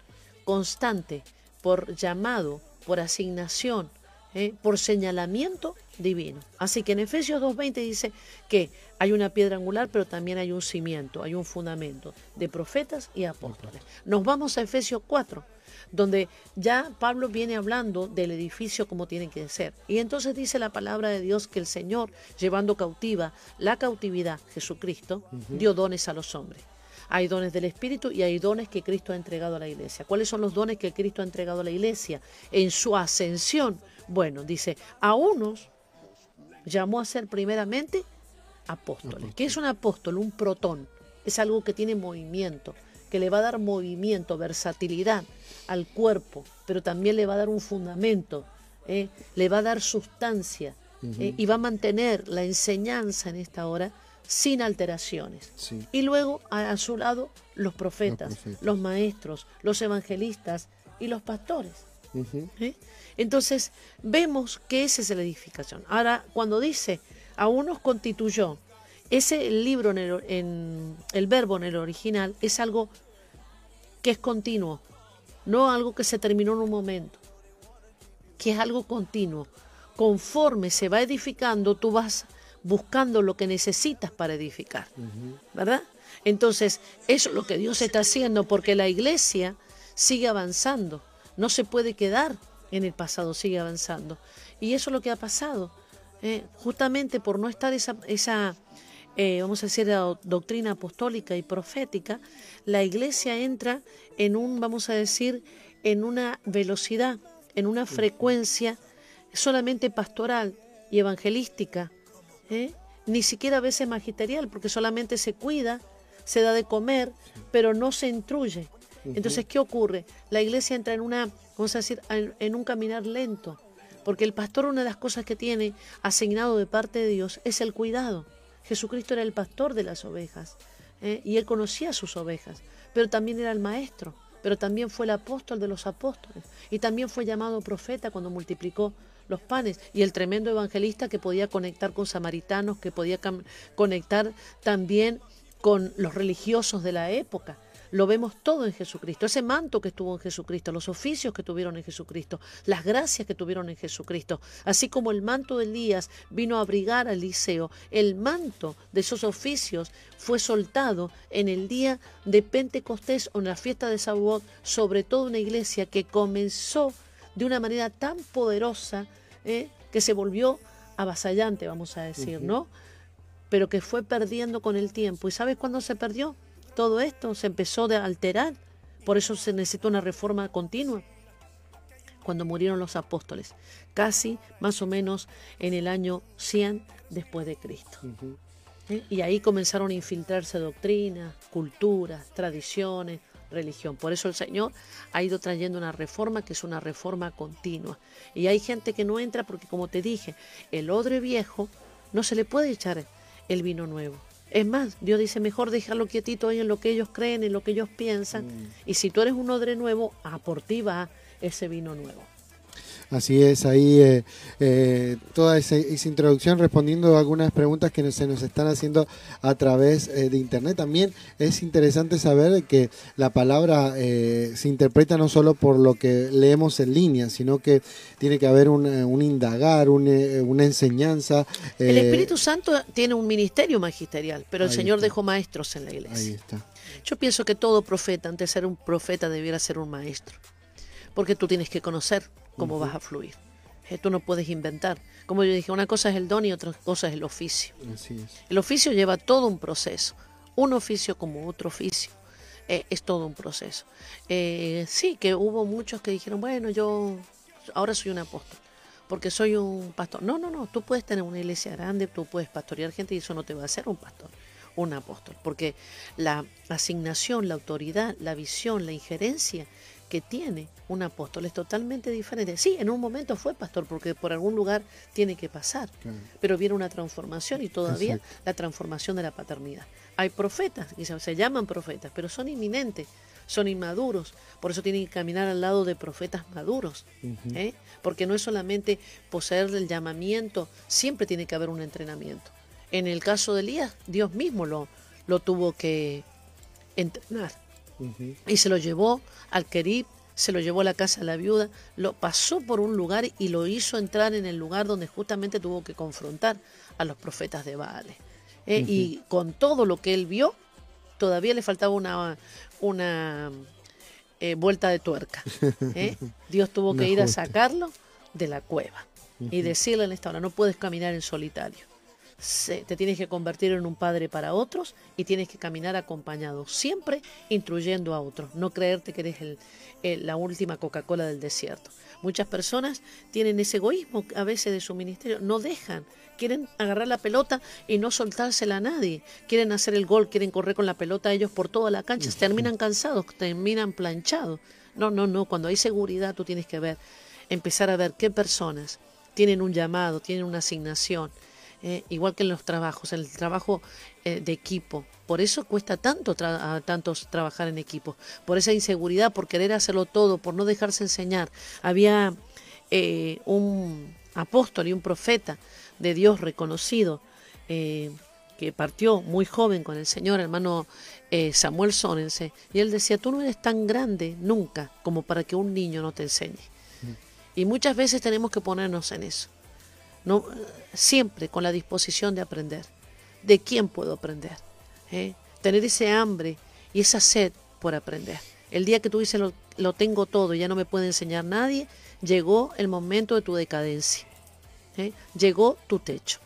constante por llamado, por asignación, ¿eh? por señalamiento divino. Así que en Efesios 2.20 dice que hay una piedra angular, pero también hay un cimiento, hay un fundamento de profetas y apóstoles. Nos vamos a Efesios 4, donde ya Pablo viene hablando del edificio como tiene que ser. Y entonces dice la palabra de Dios que el Señor, llevando cautiva la cautividad, Jesucristo, dio dones a los hombres. Hay dones del Espíritu y hay dones que Cristo ha entregado a la iglesia. ¿Cuáles son los dones que Cristo ha entregado a la iglesia? En su ascensión. Bueno, dice, a unos llamó a ser primeramente apóstoles. ¿Qué es un apóstol? Un protón. Es algo que tiene movimiento, que le va a dar movimiento, versatilidad al cuerpo, pero también le va a dar un fundamento, ¿eh? le va a dar sustancia ¿eh? y va a mantener la enseñanza en esta hora sin alteraciones. Y luego a, su lado los profetas, los, maestros, los evangelistas y los pastores. ¿Eh? Entonces vemos que esa es la edificación. Ahora, cuando dice a unos constituyó, ese libro en el, en el verbo en el original es algo que es continuo, no algo que se terminó en un momento, que es algo continuo. Conforme se va edificando, tú vas buscando lo que necesitas para edificar, ¿verdad? Entonces, eso es lo que Dios está haciendo porque la iglesia sigue avanzando, no se puede quedar en el pasado, sigue avanzando. Y eso es lo que ha pasado, ¿eh? justamente por no estar esa, esa eh, vamos a decir, la doctrina apostólica y profética, la iglesia entra en un, vamos a decir, en una velocidad, en una frecuencia solamente pastoral y evangelística, ¿eh? ni siquiera a veces magisterial, porque solamente se cuida, se da de comer, pero no se intruye. Entonces, ¿qué ocurre? La iglesia entra en una, vamos a decir, en un caminar lento, porque el pastor una de las cosas que tiene asignado de parte de Dios es el cuidado. Jesucristo era el pastor de las ovejas ¿eh? y él conocía sus ovejas, pero también era el maestro, pero también fue el apóstol de los apóstoles y también fue llamado profeta cuando multiplicó los panes y el tremendo evangelista que podía conectar con samaritanos, que podía conectar también con los religiosos de la época. Lo vemos todo en Jesucristo, ese manto que estuvo en Jesucristo, los oficios que tuvieron en Jesucristo, las gracias que tuvieron en Jesucristo, así como el manto de Elías vino a abrigar a Eliseo, el manto de esos oficios fue soltado en el día de Pentecostés o en la fiesta de Sabuot sobre toda una iglesia que comenzó de una manera tan poderosa ¿eh? que se volvió avasallante, vamos a decir, ¿no? Pero que fue perdiendo con el tiempo. ¿Y sabes cuándo se perdió? Todo esto se empezó a alterar. Por eso se necesitó una reforma continua. Cuando murieron los apóstoles, casi más o menos en el año 100 después de Cristo. ¿Eh? Y ahí comenzaron a infiltrarse doctrinas, culturas, tradiciones, religión. Por eso el Señor ha ido trayendo una reforma que es una reforma continua. Y hay gente que no entra porque, como te dije, el odre viejo no se le puede echar el vino nuevo. Es más, Dios dice, mejor dejarlo quietito ahí en lo que ellos creen, en lo que ellos piensan. Mm. Y si tú eres un odre nuevo, a por ti va ese vino nuevo. Así es, ahí eh, eh, toda esa, introducción respondiendo a algunas preguntas que se nos están haciendo a través eh, de Internet. También es interesante saber que la palabra se interpreta no solo por lo que leemos en línea, sino que tiene que haber un, indagar, una enseñanza. el Espíritu Santo tiene un ministerio magisterial, pero el Señor dejó maestros en la iglesia. Ahí está. Yo pienso que todo profeta, antes de ser un profeta, debiera ser un maestro, porque tú tienes que conocer cómo vas a fluir. Eh, tú no puedes inventar. Como yo dije, una cosa es el don y otra cosa es el oficio. El oficio lleva todo un proceso. Un oficio como otro oficio. Eh, es todo un proceso. Eh, sí, que hubo muchos que dijeron, bueno, yo ahora soy un apóstol, porque soy un pastor. No, no, no, tú puedes tener una iglesia grande, tú puedes pastorear gente y eso no te va a hacer un pastor, un apóstol, porque la asignación, la autoridad, la visión, la injerencia que tiene un apóstol es totalmente diferente. Sí, en un momento fue pastor porque por algún lugar tiene que pasar, pero viene una transformación y todavía la transformación de la paternidad. Hay profetas, y se, llaman profetas, pero son inminentes, son inmaduros, por eso tienen que caminar al lado de profetas maduros, ¿eh? porque no es solamente poseer el llamamiento, siempre tiene que haber un entrenamiento. En el caso de Elías, Dios mismo lo, lo tuvo que entrenar y se lo llevó al Kerib se lo llevó a la casa de la viuda, lo pasó por un lugar y lo hizo entrar en el lugar donde justamente tuvo que confrontar a los profetas de Baal. ¿eh? Y con todo lo que él vio, todavía le faltaba una, una eh, vuelta de tuerca. [LAUGHS] ¿eh? Dios tuvo que ir a sacarlo de la cueva y decirle en esta hora, no puedes caminar en solitario te tienes que convertir en un padre para otros y tienes que caminar acompañado, siempre instruyendo a otros, no creerte que eres el, la última Coca-Cola del desierto. Muchas personas tienen ese egoísmo a veces de su ministerio, no dejan, quieren agarrar la pelota y no soltársela a nadie, quieren hacer el gol, quieren correr con la pelota ellos por toda la cancha, terminan cansados, terminan planchados. No, no, no, cuando hay seguridad tú tienes que ver, empezar a ver qué personas tienen un llamado, tienen una asignación, eh, igual que en los trabajos, el trabajo eh, de equipo. Por eso cuesta tanto a tantos trabajar en equipo, por esa inseguridad, por querer hacerlo todo, por no dejarse enseñar. Había eh, un apóstol y un profeta de Dios reconocido que partió muy joven con el Señor, hermano Samuel Sónense, y él decía, tú no eres tan grande nunca como para que un niño no te enseñe. Mm. Y muchas veces tenemos que ponernos en eso no, siempre con la disposición de aprender. ¿De quién puedo aprender? ¿Eh? Tener ese hambre y esa sed por aprender. El día que tú dices lo, tengo todo y ya no me puede enseñar nadie, llegó el momento de tu decadencia. ¿Eh? Llegó tu techo.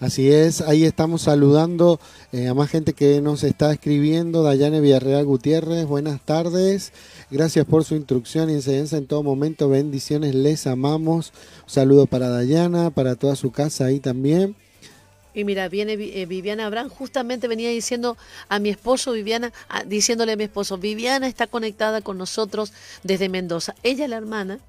Así es, ahí estamos saludando eh, a más gente que nos está escribiendo. Dayane Villarreal Gutiérrez, buenas tardes. Gracias por su instrucción y enseñanza en todo momento. Bendiciones, les amamos. Un saludo para Dayana, para toda su casa ahí también. Y mira, viene eh, Viviana Abraham, justamente venía diciendo a mi esposo, Viviana, diciéndole a mi esposo, Viviana está conectada con nosotros desde Mendoza. Ella es la hermana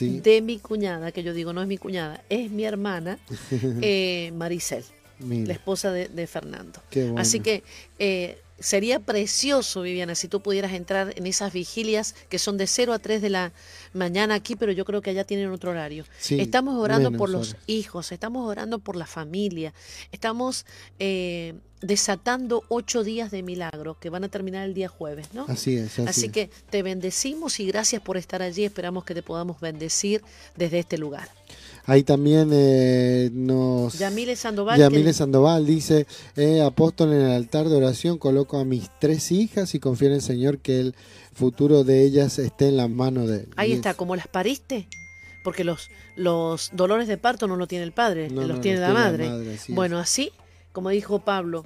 de mi cuñada, que yo digo no es mi cuñada, es mi hermana, [LAUGHS] eh, Maricel, la esposa de, Fernando. Así que eh, sería precioso, Viviana, si tú pudieras entrar en esas vigilias que son de 0 a 3 de la mañana aquí, pero yo creo que allá tienen otro horario. estamos orando por los hijos, estamos orando por la familia, estamos eh, desatando ocho días de milagro que van a terminar el día jueves, ¿no? Así es. Así, que te bendecimos y gracias por estar allí. Esperamos que te podamos bendecir desde este lugar. Ahí también eh, nos... Yamile Sandoval. Yamile Sandoval dice, eh, apóstol en el altar de oración, coloco a mis tres hijas y confío en el Señor que el futuro de ellas esté en las manos de él. Ahí está, como las pariste. Porque los, los dolores de parto no lo tiene el padre, los tiene la madre. bueno, así como dijo Pablo,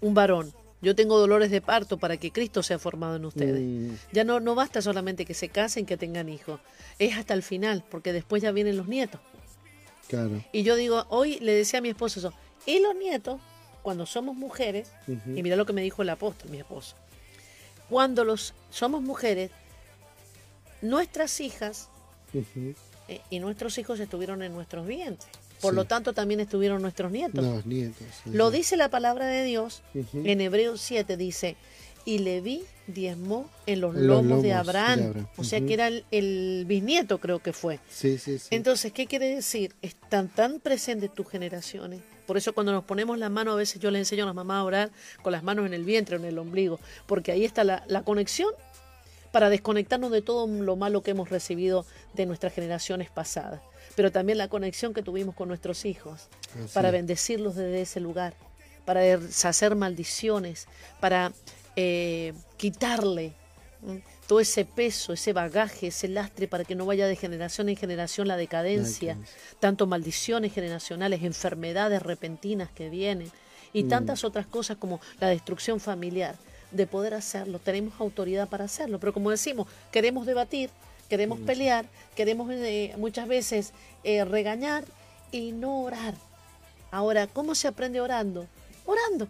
un varón. Yo tengo dolores de parto para que Cristo sea formado en ustedes. Mm. Ya no, no basta solamente que se casen, que tengan hijos. Es hasta el final, porque después ya vienen los nietos. Claro. Y yo digo, hoy le decía a mi esposo eso, y los nietos, cuando somos mujeres, y mira lo que me dijo el apóstol, mi esposo, cuando los somos mujeres, nuestras hijas eh, y nuestros hijos estuvieron en nuestros vientres. Por lo tanto, también estuvieron nuestros nietos. Los nietos. Lo dice la palabra de Dios en Hebreos 7, dice, y Leví diezmó en los, lomos, de Abraham. O sea que era el, bisnieto, creo que fue. Sí, sí, sí. Entonces, ¿qué quiere decir? Están tan presentes tus generaciones. Por eso cuando nos ponemos la mano, a veces yo le enseño a las mamás a orar con las manos en el vientre o en el ombligo, porque ahí está la, la conexión para desconectarnos de todo lo malo que hemos recibido de nuestras generaciones pasadas pero también la conexión que tuvimos con nuestros hijos, para bendecirlos desde ese lugar, para deshacer maldiciones, para eh, quitarle todo ese peso, ese bagaje, ese lastre, para que no vaya de generación en generación la decadencia, tanto maldiciones generacionales, enfermedades repentinas que vienen y mm. tantas otras cosas como la destrucción familiar de poder hacerlo. Tenemos autoridad para hacerlo, pero como decimos, queremos debatir, Queremos pelear, queremos eh, muchas veces eh, regañar y no orar. Ahora, ¿cómo se aprende orando? Orando.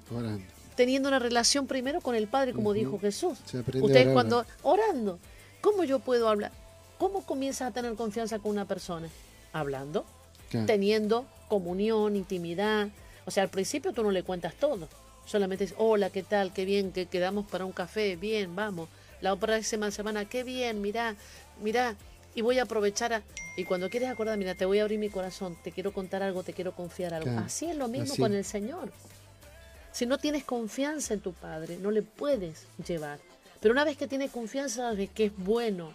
Teniendo una relación primero con el Padre, como dijo Jesús. Ustedes cuando orando, ¿cómo yo puedo hablar? ¿Cómo comienzas a tener confianza con una persona? Hablando, teniendo comunión, intimidad. O sea, al principio tú no le cuentas todo. Solamente es, hola, ¿qué tal? Qué bien, que quedamos para un café, bien, vamos. La próxima semana, qué bien, mira, mira, y voy a aprovechar a... Y cuando quieres acordar, mira, te voy a abrir mi corazón, te quiero contar algo, te quiero confiar algo. así es lo mismo con el Señor. Si no tienes confianza en tu Padre, no le puedes llevar. Pero una vez que tienes confianza, sabes que es bueno,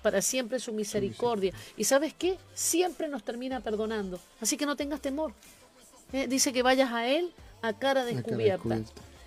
para siempre su misericordia. ¿Y sabes qué? Siempre nos termina perdonando. Así que no tengas temor. Eh, dice que vayas a Él a cara descubierta.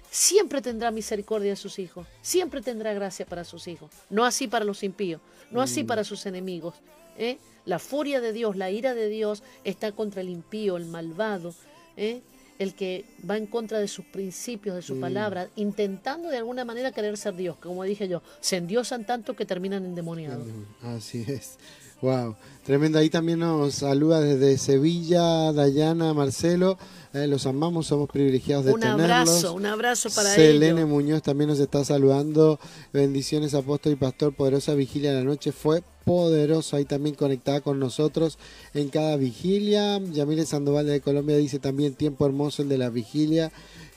Siempre tendrá misericordia de sus hijos. Siempre tendrá gracia para sus hijos. No así para los impíos. No así mm. para sus enemigos. ¿eh? La furia de Dios, la ira de Dios está contra el impío, el malvado. ¿eh? El que va en contra de sus principios, de su mm. palabra, intentando de alguna manera querer ser Dios, como dije yo, se endiosan tanto que terminan endemoniados. Así es. Wow, tremendo. Ahí también nos saluda desde Sevilla, Dayana, Marcelo. Eh, los amamos, somos privilegiados de un tenerlos. Un abrazo, un abrazo para Selene Muñoz también nos está saludando. Bendiciones, apóstol y pastor. Poderosa vigilia de la noche fue poderoso. Ahí también conectada con nosotros en cada vigilia. Yamile Sandoval de Colombia dice también tiempo hermoso el de la vigilia.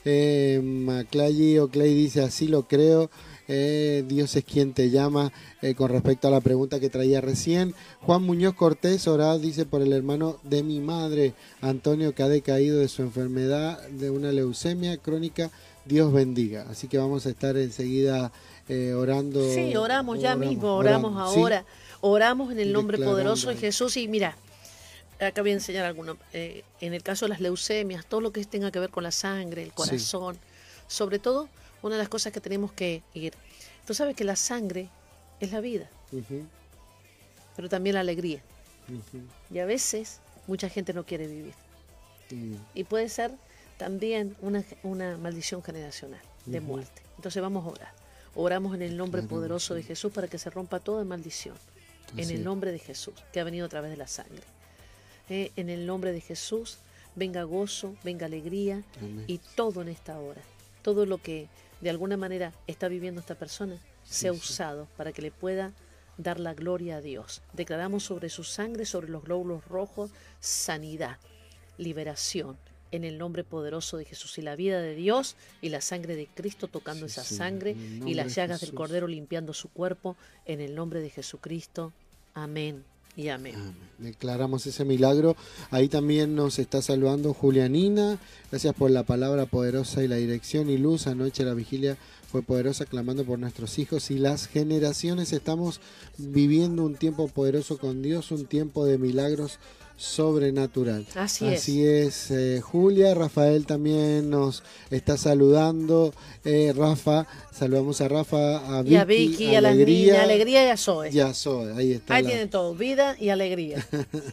Eh, Maclay Clay dice así lo creo. Eh, Dios es quien te llama eh, con respecto a la pregunta que traía recién. Juan Muñoz Cortés, orado, dice por el hermano de mi madre, Antonio, que ha decaído de su enfermedad de una leucemia crónica. Dios bendiga. Así que vamos a estar enseguida eh, orando. Sí, oramos ya mismo, oramos, ahora. Oramos en el nombre poderoso de Jesús y mira, acá voy a enseñar alguno. en el caso de las leucemias, todo lo que tenga que ver con la sangre, el corazón, sobre todo una de las cosas que tenemos que ir. Tú sabes que la sangre es la vida, pero también la alegría. Y a veces mucha gente no quiere vivir. Y puede ser también una, una maldición generacional de muerte. Entonces vamos a orar. Oramos en el nombre poderoso de Jesús para que se rompa toda maldición. En el nombre de Jesús, que ha venido a través de la sangre. Eh, en el nombre de Jesús, venga gozo, venga alegría y todo en esta hora. Todo lo que de alguna manera está viviendo esta persona sea usado para que le pueda dar la gloria a Dios. Declaramos sobre su sangre, sobre los glóbulos rojos, sanidad, liberación, en el nombre poderoso de Jesús y la vida de Dios y la sangre de Cristo tocando esa sangre y las llagas del Cordero limpiando su cuerpo en el nombre de Jesucristo. Amén. Y amén. Declaramos ese milagro. Ahí también nos está saludando Julianina. Gracias por la palabra poderosa y la dirección y luz. Anoche la vigilia fue poderosa clamando por nuestros hijos y las generaciones. Estamos viviendo un tiempo poderoso con Dios, un tiempo de milagros sobrenatural. Así, Así es. Eh, Julia, Rafael también nos está saludando. Eh, Rafa, saludamos a Rafa, a Vicky, y a Vicky, a la niña, alegría y a Zoe. Ya Zoe, ahí está. Ahí tienen todo, vida y alegría.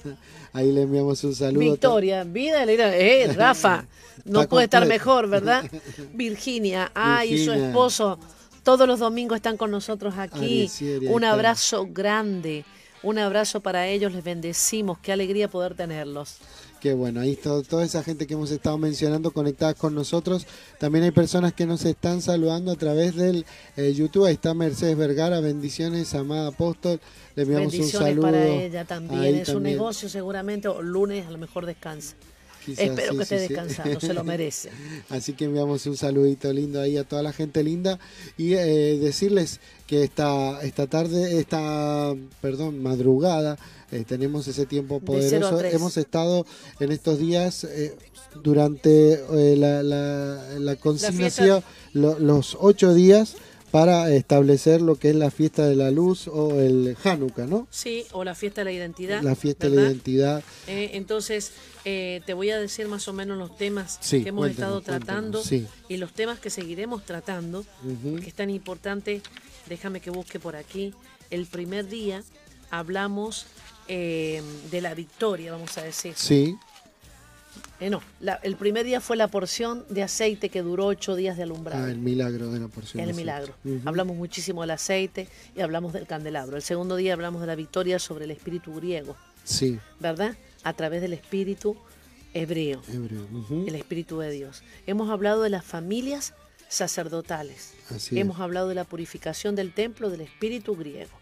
[LAUGHS] ahí le enviamos un saludo. Victoria, vida y alegría. Eh, Rafa, [LAUGHS] no puede estar mejor, ¿verdad? [LAUGHS] Virginia, ay, y su esposo. Todos los domingos están con nosotros aquí. un abrazo grande. Un abrazo para ellos, les bendecimos, qué alegría poder tenerlos. Qué bueno, ahí está toda esa gente que hemos estado mencionando conectadas con nosotros. También hay personas que nos están saludando a través del eh, YouTube. Ahí está Mercedes Vergara, bendiciones, amada apóstol. Le enviamos un saludo. para ella también. es un negocio seguramente, o lunes a lo mejor descansa. Espero que esté descansando, se lo [LAUGHS] merece. Así que enviamos un saludito lindo ahí a toda la gente linda y eh, decirles que esta, esta tarde, esta, perdón, madrugada, eh, tenemos ese tiempo poderoso. Hemos estado en estos días eh, durante la, la, consignación, los ocho días para establecer lo que es la fiesta de la luz o el Hanukkah, ¿no? Sí, o la fiesta de la identidad. La fiesta de la identidad. entonces, eh, te voy a decir más o menos los temas que hemos estado tratando y los temas que seguiremos tratando, que es tan importante. Déjame que busque por aquí. El primer día hablamos eh, de la victoria, vamos a decir. Sí. Eh, no, el primer día fue la porción de aceite que duró ocho días de alumbrado. Ah, el milagro de la porción. El milagro. Hablamos muchísimo del aceite y hablamos del candelabro. El segundo día hablamos de la victoria sobre el espíritu griego. Sí. ¿Verdad? a través del espíritu hebreo, el espíritu de Dios. Hemos hablado de las familias sacerdotales. Hemos hablado de la purificación del templo del espíritu griego.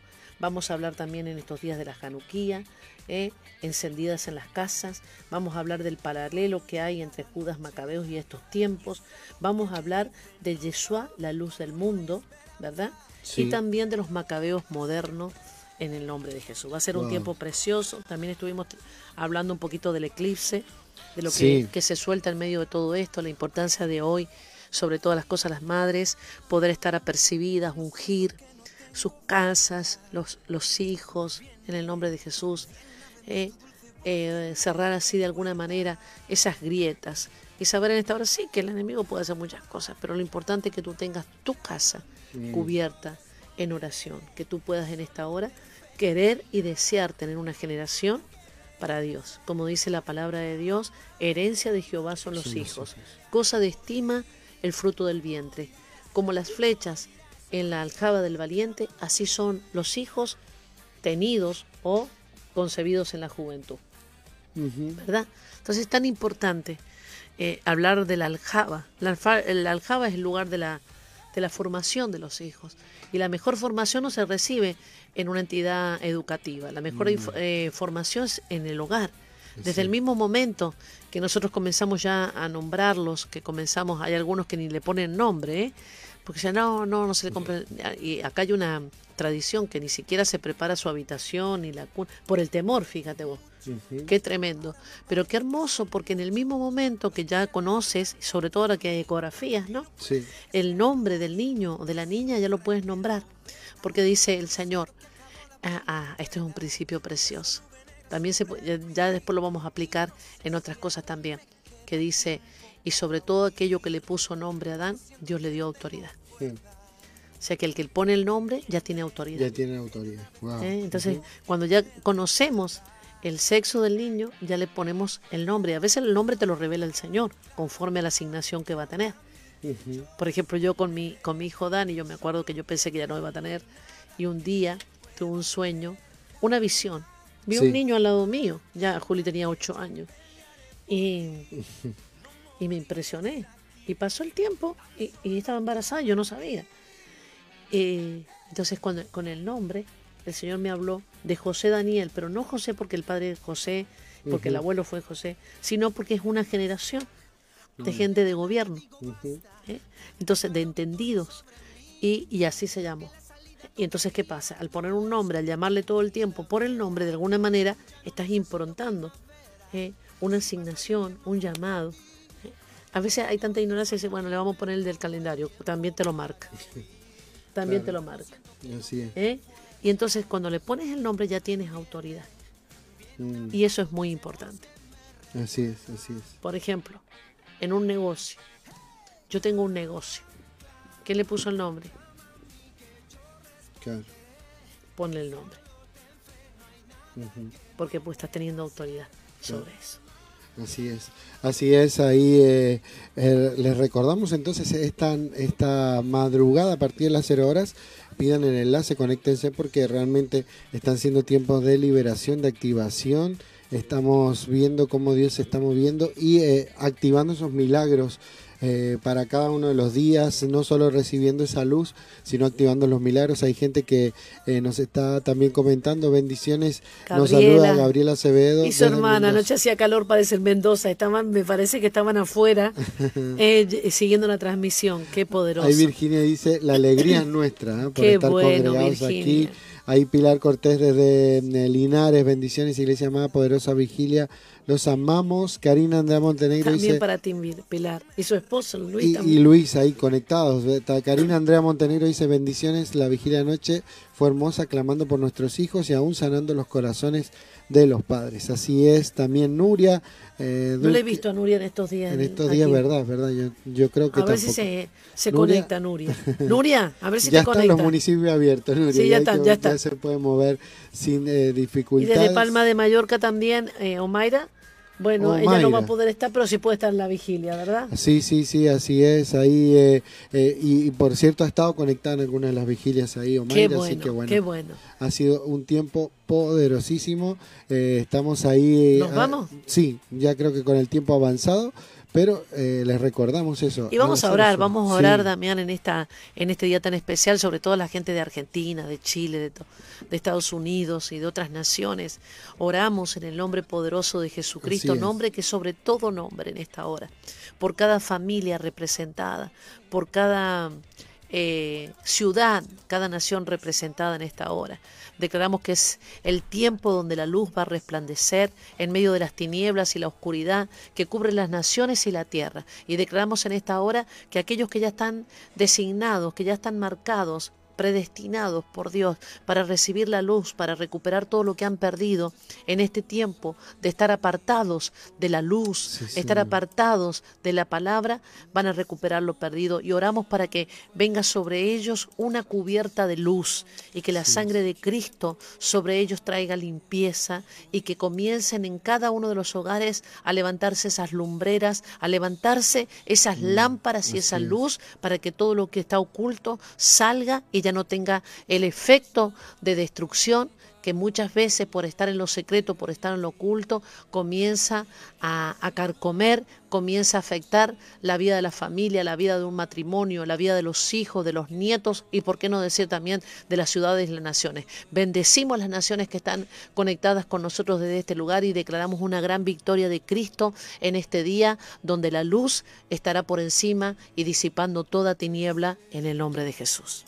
Vamos a hablar también en estos días de la Januquía, eh, encendidas en las casas. Vamos a hablar del paralelo que hay entre Judas Macabeos y estos tiempos. Vamos a hablar de Yeshua, la luz del mundo, ¿verdad? Y también de los Macabeos modernos en el nombre de Jesús. Va a ser un tiempo precioso. También estuvimos hablando un poquito del eclipse, de lo que, se suelta en medio de todo esto, la importancia de hoy, sobre todas las cosas las madres, poder estar apercibidas, ungir, sus casas, los, los hijos, en el nombre de Jesús. Eh, eh, cerrar así de alguna manera esas grietas y saber en esta hora sí que el enemigo puede hacer muchas cosas, pero lo importante es que tú tengas tu casa cubierta en oración, que tú puedas en esta hora querer y desear tener una generación para Dios. Como dice la palabra de Dios, herencia de Jehová son los hijos. cosa de estima el fruto del vientre. Como las flechas en la aljaba del valiente, así son los hijos tenidos o concebidos en la juventud. ¿verdad? Entonces es tan importante eh, hablar de la aljaba. La, alfa- la aljaba es el lugar de la, de la formación de los hijos. Y la mejor formación no se recibe en una entidad educativa. La mejor inf- eh, formación es en el hogar. Desde el mismo momento que nosotros comenzamos ya a nombrarlos, que comenzamos, hay algunos que ni le ponen nombre, ¿eh? Porque ya no, no, no se le compra. Y acá hay una tradición que ni siquiera se prepara su habitación ni la cuna, por el temor, fíjate vos. Qué tremendo. Pero qué hermoso, porque en el mismo momento que ya conoces, sobre todo ahora que hay ecografías, ¿no? Sí. El nombre del niño o de la niña ya lo puedes nombrar. Porque dice el Señor, ah, ah, esto es un principio precioso. También se, ya después lo vamos a aplicar en otras cosas también. Que dice, y sobre todo aquello que le puso nombre a Adán, Dios le dio autoridad. Sí. O sea que el que pone el nombre ya tiene autoridad. Ya tiene autoridad. Wow. ¿eh? Entonces, cuando ya conocemos el sexo del niño, ya le ponemos el nombre. A veces el nombre te lo revela el Señor, conforme a la asignación que va a tener. Por ejemplo, yo con mi, con mi hijo Dani, yo me acuerdo que yo pensé que ya no iba a tener, y un día tuve un sueño, una visión. Vi Sí. un niño al lado mío, ya Juli tenía ocho años, y, y me impresioné. Y pasó el tiempo y, y estaba embarazada, yo no sabía. Eh, entonces, cuando, con el nombre, el Señor me habló de José Daniel, pero no José porque el padre es José, porque el abuelo fue José, sino porque es una generación de gente de gobierno. ¿eh? Entonces, de entendidos. Y, y así se llamó. Y entonces, ¿qué pasa? Al poner un nombre, al llamarle todo el tiempo por el nombre, de alguna manera estás improntando ¿eh? una asignación, un llamado. A veces hay tanta ignorancia y dice, bueno, le vamos a poner el del calendario, también te lo marca. [LAUGHS] También Claro. te lo marca. Así es. ¿eh? Y entonces, cuando le pones el nombre, ya tienes autoridad. Mm, Y eso es muy importante. Así es, así es. Por ejemplo, en un negocio. Yo tengo un negocio. ¿Quién le puso el nombre? Claro. Ponle el nombre. Porque pues estás teniendo autoridad sobre eso. Así es, así es, ahí eh, les recordamos entonces esta, esta madrugada a partir de las 0 horas, pidan el enlace, conéctense porque realmente están siendo tiempos de liberación, de activación, estamos viendo cómo Dios se está moviendo y eh, activando esos milagros eh, para cada uno de los días, no solo recibiendo esa luz, sino activando los milagros. Hay gente que eh, nos está también comentando bendiciones, nos saluda Gabriela Acevedo. Y su hermana, anoche hacía calor, parece en Mendoza. Estaban, me parece que estaban afuera [LAUGHS] eh, siguiendo la transmisión. Qué poderoso. Ahí Virginia dice, la alegría es nuestra ¿eh? por Qué estar bueno, congregados Virginia. aquí. Ahí Pilar Cortés desde eh, Linares, bendiciones, Iglesia Amada, Poderosa Vigilia. Los amamos. Karina Andrea Montenegro También dice, para ti, Pilar. Y su esposo, Luis, y, y. Luis ahí conectados. Karina Andrea Montenegro dice, bendiciones, la vigilia de noche fue hermosa, clamando por nuestros hijos y aún sanando los corazones de los padres. Así es, también Nuria. eh, no le he visto a Nuria en estos días. En estos aquí. días, verdad, verdad. Yo, yo creo que A ver si se, se Nuria- conecta Nuria. [LAUGHS] Nuria, a ver si ya te están conecta. los municipios abiertos, Nuria, Sí, ya que- ya están. se puede mover sin eh, Y dificultades. desde Palma de Mallorca también, eh, Omaira. Bueno, ella no va a poder estar, pero sí puede estar en la vigilia, ¿verdad? Sí, sí, sí, así es. Ahí, eh, eh, y, y por cierto, ha estado conectada en algunas de las vigilias ahí, Omaira, Qué así bueno, que bueno, qué bueno. ha sido un tiempo poderosísimo. Eh, estamos ahí. ¿Nos ah, vamos? sí, ya creo que con el tiempo avanzado, pero eh, les recordamos eso. Y vamos a orar, vamos a orar, Sí. Damián, en esta, en este día tan especial, sobre todo la gente de Argentina, de Chile, de, de Estados Unidos y de otras naciones. Oramos en el nombre poderoso de Jesucristo, nombre que sobre todo nombre en esta hora, por cada familia representada, por cada eh, ciudad, cada nación representada en esta hora. Declaramos que es el tiempo donde la luz va a resplandecer en medio de las tinieblas y la oscuridad que cubre las naciones y la tierra. Y declaramos en esta hora que aquellos que ya están designados, que ya están marcados predestinados por Dios para recibir la luz, para recuperar todo lo que han perdido en este tiempo de estar apartados de la luz, estar apartados de la palabra, van a recuperar lo perdido. Y oramos para que venga sobre ellos una cubierta de luz y que la sangre de Cristo sobre ellos traiga limpieza y que comiencen en cada uno de los hogares a levantarse esas lumbreras, a levantarse esas mm, lámparas y esa luz para que todo lo que está oculto salga y ya no tenga el efecto de destrucción que muchas veces por estar en lo secreto, por estar en lo oculto, comienza a, a, carcomer, comienza a afectar la vida de la familia, la vida de un matrimonio, la vida de los hijos, de los nietos y, por qué no decir también, de las ciudades y las naciones. Bendecimos las naciones que están conectadas con nosotros desde este lugar y declaramos una gran victoria de Cristo en este día, donde la luz estará por encima y disipando toda tiniebla en el nombre de Jesús.